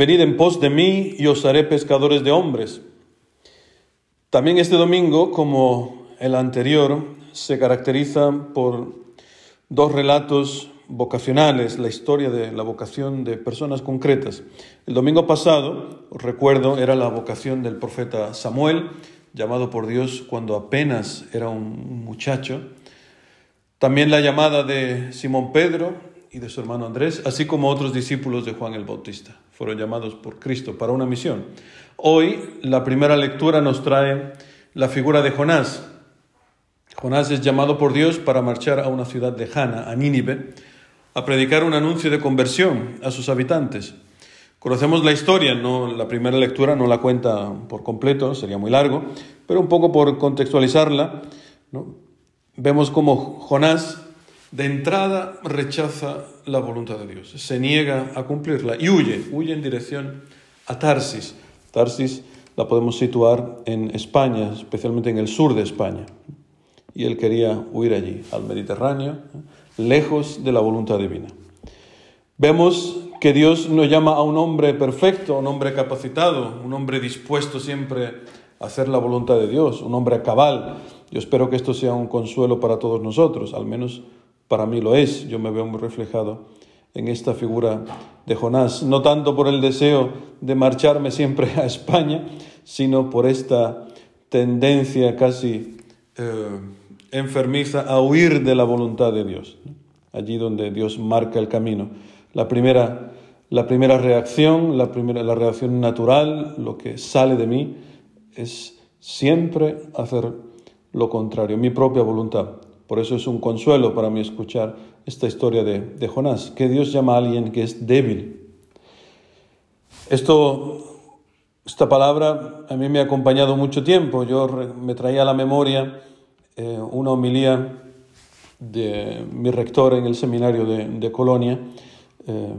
Venid en pos de mí y os haré pescadores de hombres. También este domingo, como el anterior, se caracteriza por dos relatos vocacionales, la historia de la vocación de personas concretas. El domingo pasado, os recuerdo, era la vocación del profeta Samuel, llamado por Dios cuando apenas era un muchacho. También la llamada de Simón Pedro y de su hermano Andrés, así como otros discípulos de Juan el Bautista. Fueron llamados por Cristo para una misión. Hoy la primera lectura nos trae la figura de Jonás. Jonás es llamado por Dios para marchar a una ciudad lejana, a Nínive, a predicar un anuncio de conversión a sus habitantes. Conocemos la historia, no la primera lectura no la cuenta por completo, sería muy largo, pero un poco por contextualizarla, vemos cómo Jonás de entrada rechaza la voluntad de Dios, se niega a cumplirla y huye, huye en dirección a Tarsis. Tarsis la podemos situar en España, especialmente en el sur de España. Y él quería huir allí, al Mediterráneo, lejos de la voluntad divina. Vemos que Dios nos llama a un hombre perfecto, un hombre capacitado, un hombre dispuesto siempre a hacer la voluntad de Dios, un hombre cabal. Yo espero que esto sea un consuelo para todos nosotros, al menos para mí lo es. Yo me veo muy reflejado en esta figura de Jonás, no tanto por el deseo de marcharme siempre a España, sino por esta tendencia casi eh, enfermiza a huir de la voluntad de Dios, allí donde Dios marca el camino. La primera, la primera reacción, la, primera, la reacción natural, lo que sale de mí, es siempre hacer lo contrario, mi propia voluntad. Por eso es un consuelo para mí escuchar esta historia de, Jonás, que Dios llama a alguien que es débil. Esto, esta palabra a mí me ha acompañado mucho tiempo. Yo me traía a la memoria eh, una homilía de mi rector en el seminario de, de Colonia, eh,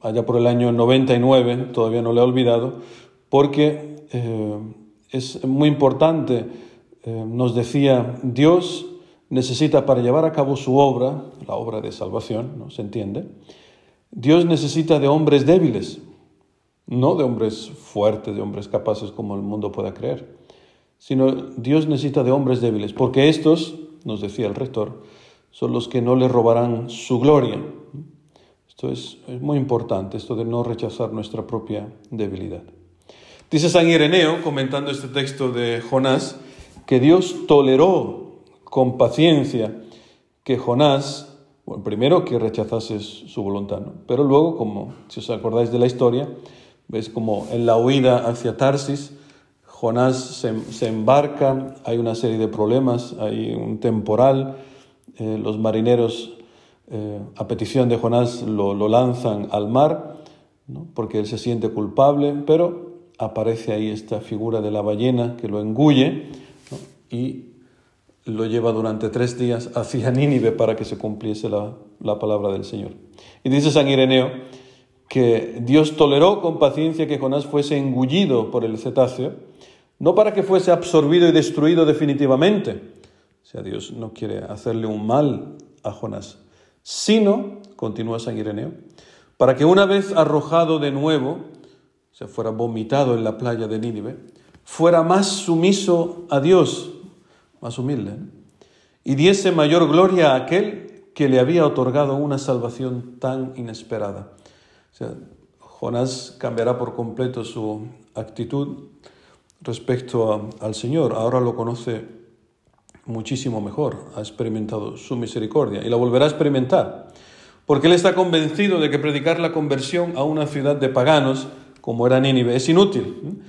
allá por el año 99, todavía no lo he olvidado, porque eh, es muy importante, eh, nos decía, Dios necesita para llevar a cabo su obra, la obra de salvación, ¿no se entiende? Dios necesita de hombres débiles, no de hombres fuertes, de hombres capaces como el mundo pueda creer, sino Dios necesita de hombres débiles, porque estos, nos decía el rector, son los que no le robarán su gloria. Esto es, muy importante, esto de no rechazar nuestra propia debilidad. Dice San Ireneo, comentando este texto de Jonás, que Dios toleró con paciencia que Jonás, bueno, primero que rechazase su voluntad, pero luego, como si os acordáis de la historia, veis como en la huida hacia Tarsis, Jonás se, embarca, hay una serie de problemas, hay un temporal, eh, los marineros eh, a petición de Jonás lo, lanzan al mar, porque él se siente culpable, pero aparece ahí esta figura de la ballena que lo engulle y lo lleva durante tres días hacia Nínive para que se cumpliese la, la palabra del Señor. Y dice San Ireneo que Dios toleró con paciencia que Jonás fuese engullido por el cetáceo, no para que fuese absorbido y destruido definitivamente. O sea, Dios no quiere hacerle un mal a Jonás, sino, continúa San Ireneo, para que una vez arrojado de nuevo, se fuera vomitado en la playa de Nínive, fuera más sumiso a Dios, más humilde, y diese mayor gloria a aquel que le había otorgado una salvación tan inesperada. O sea, Jonás cambiará por completo su actitud respecto al Señor. Ahora lo conoce muchísimo mejor, ha experimentado su misericordia y la volverá a experimentar, porque él está convencido de que predicar la conversión a una ciudad de paganos, como era Nínive, es inútil,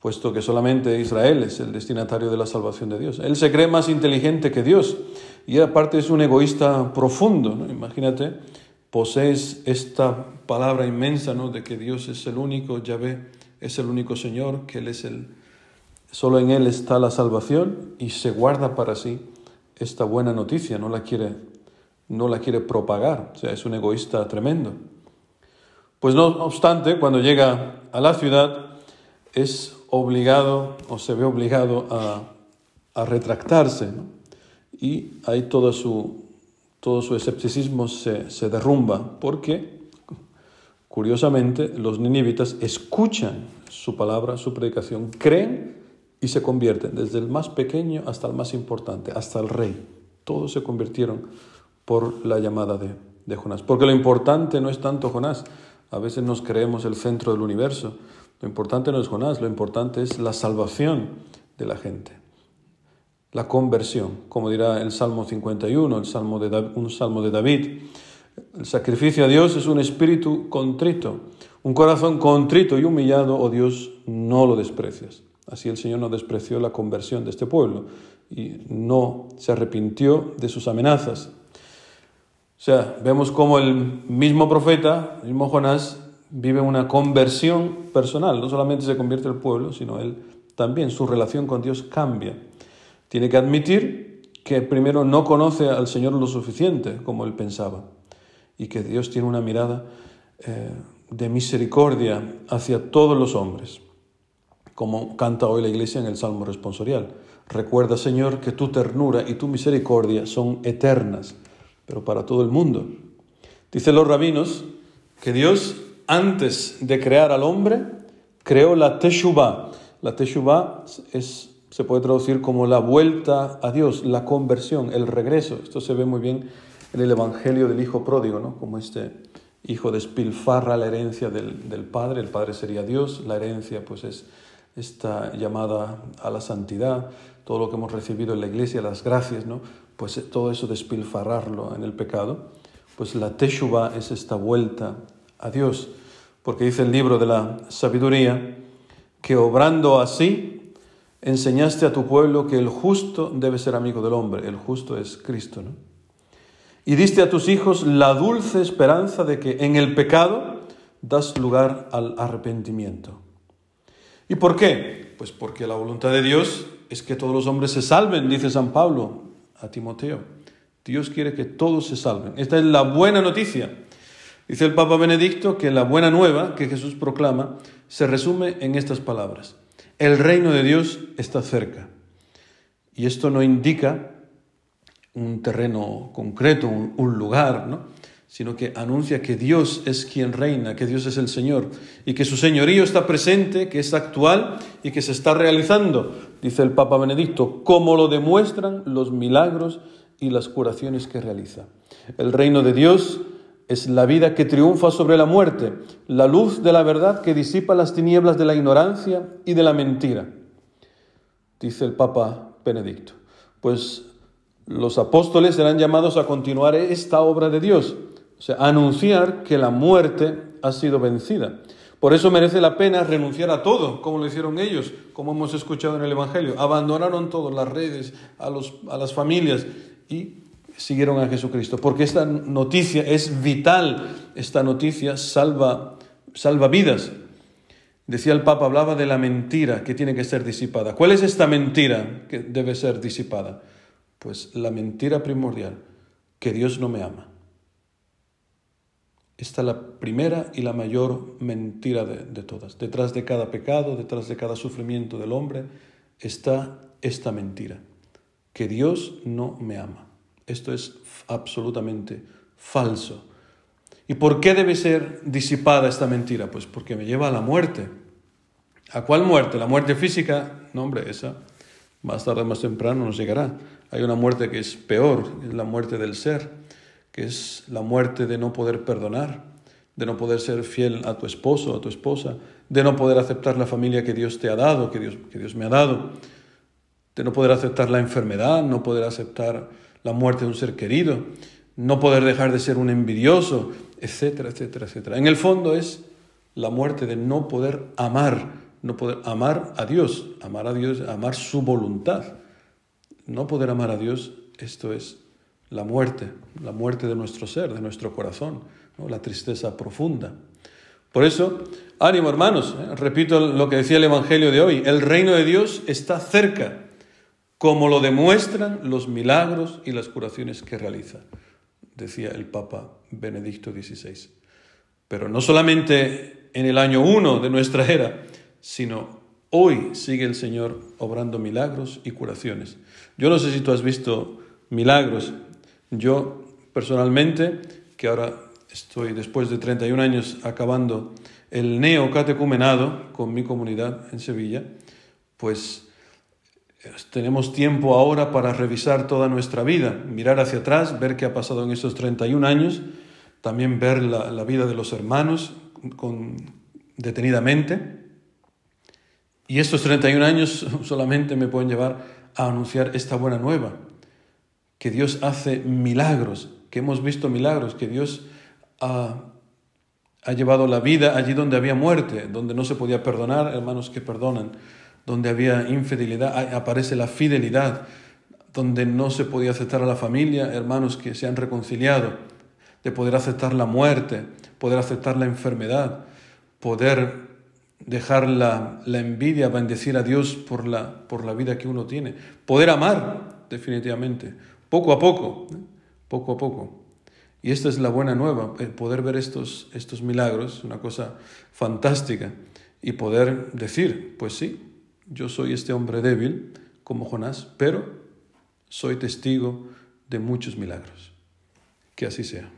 puesto que solamente Israel es el destinatario de la salvación de Dios. Él se cree más inteligente que Dios y aparte es un egoísta profundo, imagínate, posees esta palabra inmensa ¿no? de que Dios es el único, Yahvé es el único Señor, que Él es el Solo en Él está la salvación y se guarda para sí esta buena noticia, no la quiere, no la quiere propagar, o sea, es un egoísta tremendo. Pues no obstante, cuando llega a la ciudad, es obligado o se ve obligado a, a retractarse y ahí todo su, todo su escepticismo se, se derrumba porque Curiosamente, los ninivitas escuchan su palabra, su predicación, creen y se convierten, desde el más pequeño hasta el más importante, hasta el rey. Todos se convirtieron por la llamada de, de Jonás. Porque lo importante no es tanto Jonás, a veces nos creemos el centro del universo. Lo importante no es Jonás, lo importante es la salvación de la gente, la conversión, como dirá el Salmo 51, el salmo de, un salmo de David. El sacrificio a Dios es un espíritu contrito, un corazón contrito y humillado, oh Dios, no lo desprecias. Así el Señor no despreció la conversión de este pueblo y no se arrepintió de sus amenazas. O sea, vemos cómo el mismo profeta, el mismo Jonás, vive una conversión personal. No solamente se convierte el pueblo, sino él también, su relación con Dios cambia. Tiene que admitir que primero no conoce al Señor lo suficiente como él pensaba y que Dios tiene una mirada eh, de misericordia hacia todos los hombres, como canta hoy la iglesia en el Salmo responsorial. Recuerda, Señor, que tu ternura y tu misericordia son eternas pero para todo el mundo. Dicen los rabinos que Dios, antes de crear al hombre, creó la Teshuvah. La Teshuvah es, se puede traducir como la vuelta a Dios, la conversión, el regreso. Esto se ve muy bien en el Evangelio del Hijo Pródigo, ¿no? como este hijo despilfarra la herencia del, del Padre, el Padre sería Dios, la herencia pues es esta llamada a la santidad, todo lo que hemos recibido en la iglesia, las gracias, ¿no? pues eh, todo eso despilfarrarlo en el pecado, pues la teshuva es esta vuelta a Dios, porque dice el libro de la sabiduría que obrando así enseñaste a tu pueblo que el justo debe ser amigo del hombre, el justo es Cristo, ¿no? Y diste a tus hijos la dulce esperanza de que en el pecado das lugar al arrepentimiento. ¿Y por qué? Pues porque la voluntad de Dios es que todos los hombres se salven, dice San Pablo a Timoteo. Dios quiere que todos se salven. Esta es la buena noticia. Dice el Papa Benedicto que la buena nueva que Jesús proclama se resume en estas palabras. El reino de Dios está cerca. Y esto no indica un terreno concreto, un, lugar, ¿no? sino que anuncia que Dios es quien reina, que Dios es el Señor y que su señorío está presente, que es actual y que se está realizando, dice el Papa Benedicto, como lo demuestran los milagros y las curaciones que realiza. El reino de Dios es la vida que triunfa sobre la muerte, la luz de la verdad que disipa las tinieblas de la ignorancia y de la mentira, dice el Papa Benedicto. Pues los apóstoles serán llamados a continuar esta obra de Dios o sea, anunciar que la muerte ha sido vencida. Por eso merece la pena renunciar a todo, como lo hicieron ellos, como hemos escuchado en el Evangelio. Abandonaron todo, las redes, a, los, a las familias y siguieron a Jesucristo. Porque esta noticia es vital, esta noticia salva, salva vidas. Decía el Papa, hablaba de la mentira que tiene que ser disipada. ¿Cuál es esta mentira que debe ser disipada? Pues la mentira primordial, que Dios no me ama. Esta es la primera y la mayor mentira de, todas. Detrás de cada pecado, detrás de cada sufrimiento del hombre, está esta mentira, que Dios no me ama. Esto es absolutamente falso. ¿Y por qué debe ser disipada esta mentira? Pues porque me lleva a la muerte. ¿A cuál muerte? ¿La muerte física? No, hombre, esa más tarde o más temprano nos llegará. Hay una muerte que es peor, es la muerte del ser que es la muerte de no poder perdonar, de no poder ser fiel a tu esposo, a tu esposa, de no poder aceptar la familia que Dios te ha dado, que Dios, que Dios me ha dado, de no poder aceptar la enfermedad, no poder aceptar la muerte de un ser querido, no poder dejar de ser un envidioso, etcétera, etcétera, etcétera. En el fondo es la muerte de no poder amar, no poder amar a Dios, amar a Dios, amar su voluntad. No poder amar a Dios, esto es la muerte, la muerte de nuestro ser, de nuestro corazón, la tristeza profunda. Por eso, ánimo hermanos, ¿eh? repito lo que decía el Evangelio de hoy, el reino de Dios está cerca, como lo demuestran los milagros y las curaciones que realiza, decía el Papa Benedicto XVI. Pero no solamente en el año 1 de nuestra era, sino hoy sigue el Señor obrando milagros y curaciones. Yo no sé si tú has visto milagros yo personalmente, que ahora estoy después de 31 años acabando el neocatecumenado con mi comunidad en Sevilla, pues tenemos tiempo ahora para revisar toda nuestra vida, mirar hacia atrás, ver qué ha pasado en estos 31 años, también ver la, vida de los hermanos con, detenidamente. Y estos 31 años solamente me pueden llevar a anunciar esta buena nueva, que Dios hace milagros, que hemos visto milagros, que Dios ha, ha llevado la vida allí donde había muerte, donde no se podía perdonar, hermanos que perdonan, donde había infidelidad, aparece la fidelidad, donde no se podía aceptar a la familia, hermanos que se han reconciliado, de poder aceptar la muerte, poder aceptar la enfermedad, poder dejar la, la envidia, bendecir a Dios por la, por la vida que uno tiene, poder amar definitivamente, poco a poco, ¿eh? poco a poco. Y esta es la buena nueva, poder ver estos, estos milagros, una cosa fantástica, y poder decir, pues sí, yo soy este hombre débil, como Jonás, pero soy testigo de muchos milagros. Que así sea.